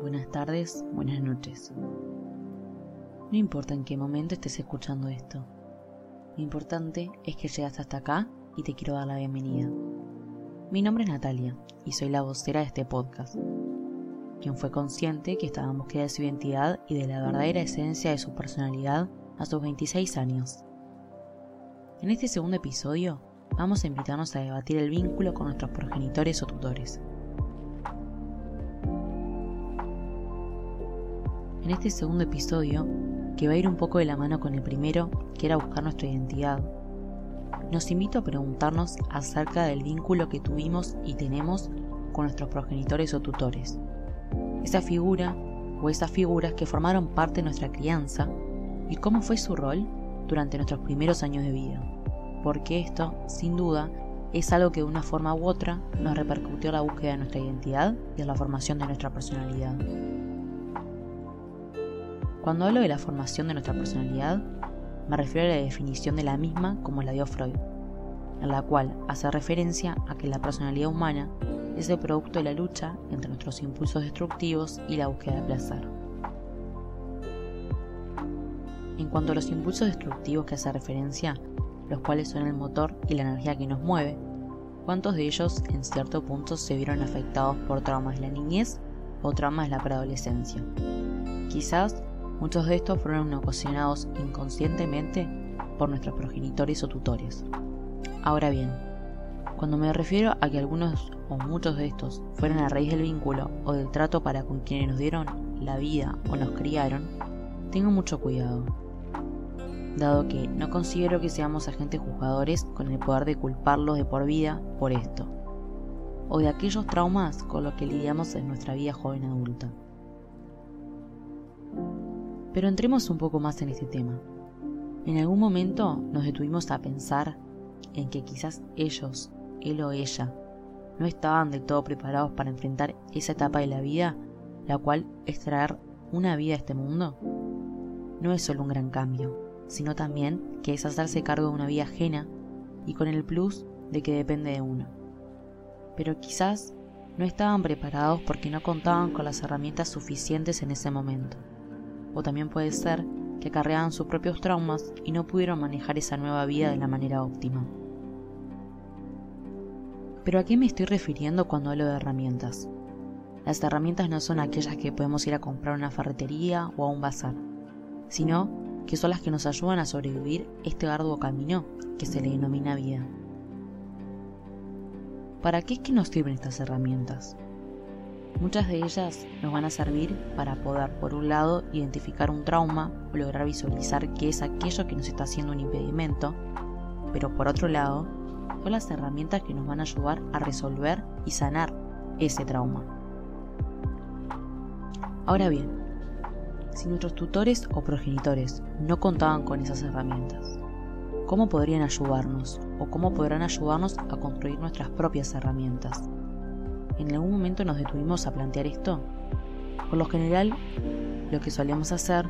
buenas tardes, buenas noches. No importa en qué momento estés escuchando esto. Lo importante es que llegas hasta acá y te quiero dar la bienvenida. Mi nombre es Natalia y soy la vocera de este podcast, quien fue consciente que estaba en búsqueda de su identidad y de la verdadera esencia de su personalidad a sus 26 años. En este segundo episodio vamos a invitarnos a debatir el vínculo con nuestros progenitores o tutores. En este segundo episodio, que va a ir un poco de la mano con el primero, que era buscar nuestra identidad, nos invito a preguntarnos acerca del vínculo que tuvimos y tenemos con nuestros progenitores o tutores. Esa figura o esas figuras que formaron parte de nuestra crianza y cómo fue su rol durante nuestros primeros años de vida. Porque esto, sin duda, es algo que de una forma u otra nos repercutió en la búsqueda de nuestra identidad y en la formación de nuestra personalidad. Cuando hablo de la formación de nuestra personalidad, me refiero a la definición de la misma como la dio Freud, en la cual hace referencia a que la personalidad humana es el producto de la lucha entre nuestros impulsos destructivos y la búsqueda de placer. En cuanto a los impulsos destructivos que hace referencia, los cuales son el motor y la energía que nos mueve, ¿cuántos de ellos en cierto punto se vieron afectados por traumas de la niñez o traumas de la preadolescencia? Quizás muchos de estos fueron ocasionados inconscientemente por nuestros progenitores o tutores. Ahora bien, cuando me refiero a que algunos o muchos de estos fueron a raíz del vínculo o del trato para con quienes nos dieron la vida o nos criaron, tengo mucho cuidado dado que no considero que seamos agentes juzgadores con el poder de culparlos de por vida por esto, o de aquellos traumas con los que lidiamos en nuestra vida joven adulta. Pero entremos un poco más en este tema. En algún momento nos detuvimos a pensar en que quizás ellos, él o ella, no estaban del todo preparados para enfrentar esa etapa de la vida, la cual es traer una vida a este mundo. No es solo un gran cambio, sino también que es hacerse cargo de una vida ajena y con el plus de que depende de uno. Pero quizás no estaban preparados porque no contaban con las herramientas suficientes en ese momento. O también puede ser que acarreaban sus propios traumas y no pudieron manejar esa nueva vida de la manera óptima. Pero ¿a qué me estoy refiriendo cuando hablo de herramientas? Las herramientas no son aquellas que podemos ir a comprar a una ferretería o a un bazar, sino que son las que nos ayudan a sobrevivir este arduo camino que se le denomina vida. ¿Para qué es que nos sirven estas herramientas? Muchas de ellas nos van a servir para poder, por un lado, identificar un trauma o lograr visualizar qué es aquello que nos está haciendo un impedimento, pero por otro lado, son las herramientas que nos van a ayudar a resolver y sanar ese trauma. Ahora bien, si nuestros tutores o progenitores no contaban con esas herramientas? ¿Cómo podrían ayudarnos o cómo podrán ayudarnos a construir nuestras propias herramientas? ¿En algún momento nos detuvimos a plantear esto? Por lo general, lo que solemos hacer,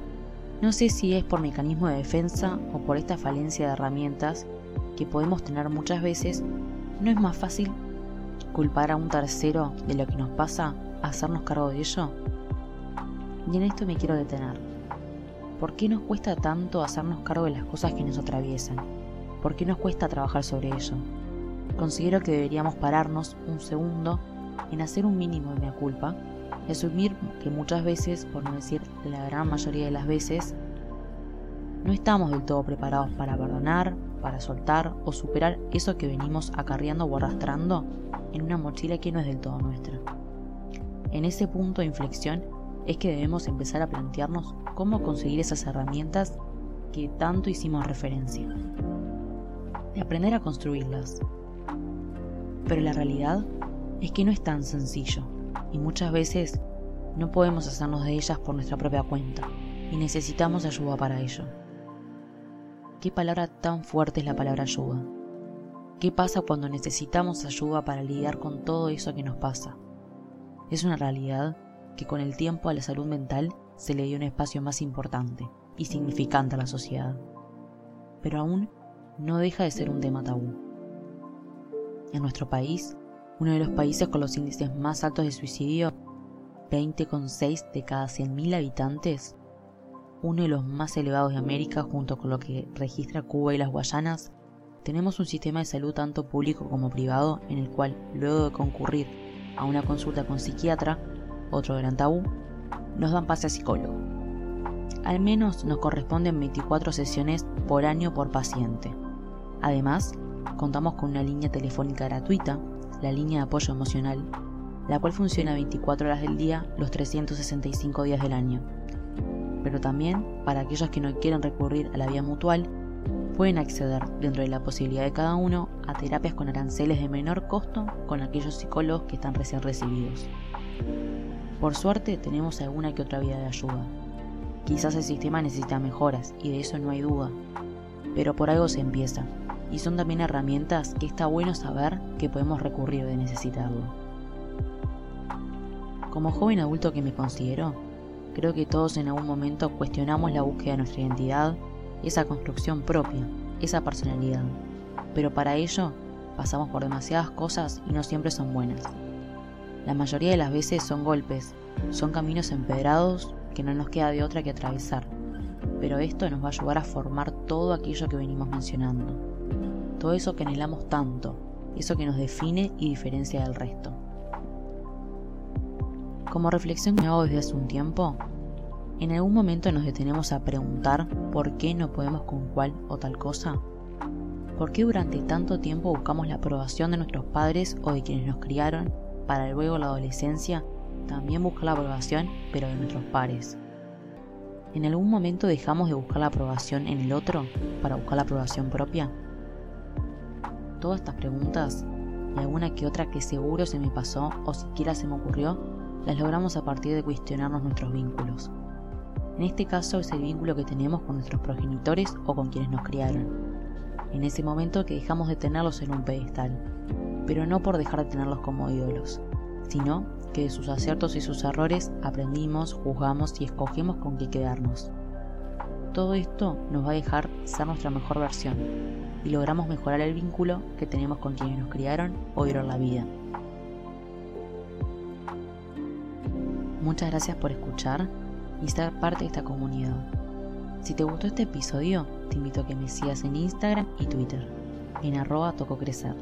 no sé si es por mecanismo de defensa o por esta falencia de herramientas que podemos tener muchas veces, ¿no es más fácil culpar a un tercero de lo que nos pasa, hacernos cargo de ello? Y en esto me quiero detener. ¿Por qué nos cuesta tanto hacernos cargo de las cosas que nos atraviesan? ¿Por qué nos cuesta trabajar sobre ello? Considero que deberíamos pararnos un segundo en hacer un mínimo de mi culpa y asumir que muchas veces, por no decir la gran mayoría de las veces, no estamos del todo preparados para perdonar, para soltar o superar eso que venimos acarreando o arrastrando en una mochila que no es del todo nuestra. En ese punto de inflexión es que debemos empezar a plantearnos cómo conseguir esas herramientas que tanto hicimos referencia. De aprender a construirlas. Pero la realidad es que no es tan sencillo y muchas veces no podemos hacernos de ellas por nuestra propia cuenta y necesitamos ayuda para ello. ¿Qué palabra tan fuerte es la palabra ayuda? ¿Qué pasa cuando necesitamos ayuda para lidiar con todo eso que nos pasa? Es una realidad que con el tiempo a la salud mental se le dio un espacio más importante y significante a la sociedad. Pero aún no deja de ser un tema tabú. En nuestro país, uno de los países con los índices más altos de suicidio, 20,6 de cada 100.000 habitantes, uno de los más elevados de América junto con lo que registra Cuba y las Guayanas, tenemos un sistema de salud tanto público como privado en el cual, luego de concurrir a una consulta con psiquiatra, otro gran tabú, nos dan pase a psicólogo. Al menos nos corresponden 24 sesiones por año por paciente. Además, contamos con una línea telefónica gratuita, la línea de apoyo emocional, la cual funciona 24 horas del día los 365 días del año. Pero también, para aquellos que no quieran recurrir a la vía mutual, pueden acceder, dentro de la posibilidad de cada uno, a terapias con aranceles de menor costo con aquellos psicólogos que están recién recibidos. Por suerte tenemos alguna que otra vía de ayuda. Quizás el sistema necesita mejoras, y de eso no hay duda, pero por algo se empieza, y son también herramientas que está bueno saber que podemos recurrir de necesitarlo. Como joven adulto que me considero, creo que todos en algún momento cuestionamos la búsqueda de nuestra identidad esa construcción propia, esa personalidad. Pero para ello pasamos por demasiadas cosas y no siempre son buenas. La mayoría de las veces son golpes, son caminos empedrados que no nos queda de otra que atravesar. Pero esto nos va a ayudar a formar todo aquello que venimos mencionando. Todo eso que anhelamos tanto, eso que nos define y diferencia del resto. Como reflexión que hago desde hace un tiempo, ¿En algún momento nos detenemos a preguntar por qué no podemos con cual o tal cosa? ¿Por qué durante tanto tiempo buscamos la aprobación de nuestros padres o de quienes nos criaron para luego la adolescencia también buscar la aprobación pero de nuestros pares? ¿En algún momento dejamos de buscar la aprobación en el otro para buscar la aprobación propia? Todas estas preguntas y alguna que otra que seguro se me pasó o siquiera se me ocurrió, las logramos a partir de cuestionarnos nuestros vínculos. En este caso es el vínculo que tenemos con nuestros progenitores o con quienes nos criaron. En ese momento que dejamos de tenerlos en un pedestal, pero no por dejar de tenerlos como ídolos, sino que de sus aciertos y sus errores aprendimos, juzgamos y escogemos con qué quedarnos. Todo esto nos va a dejar ser nuestra mejor versión y logramos mejorar el vínculo que tenemos con quienes nos criaron o dieron la vida. Muchas gracias por escuchar y ser parte de esta comunidad. Si te gustó este episodio, te invito a que me sigas en Instagram y Twitter, en arroba tococrecer.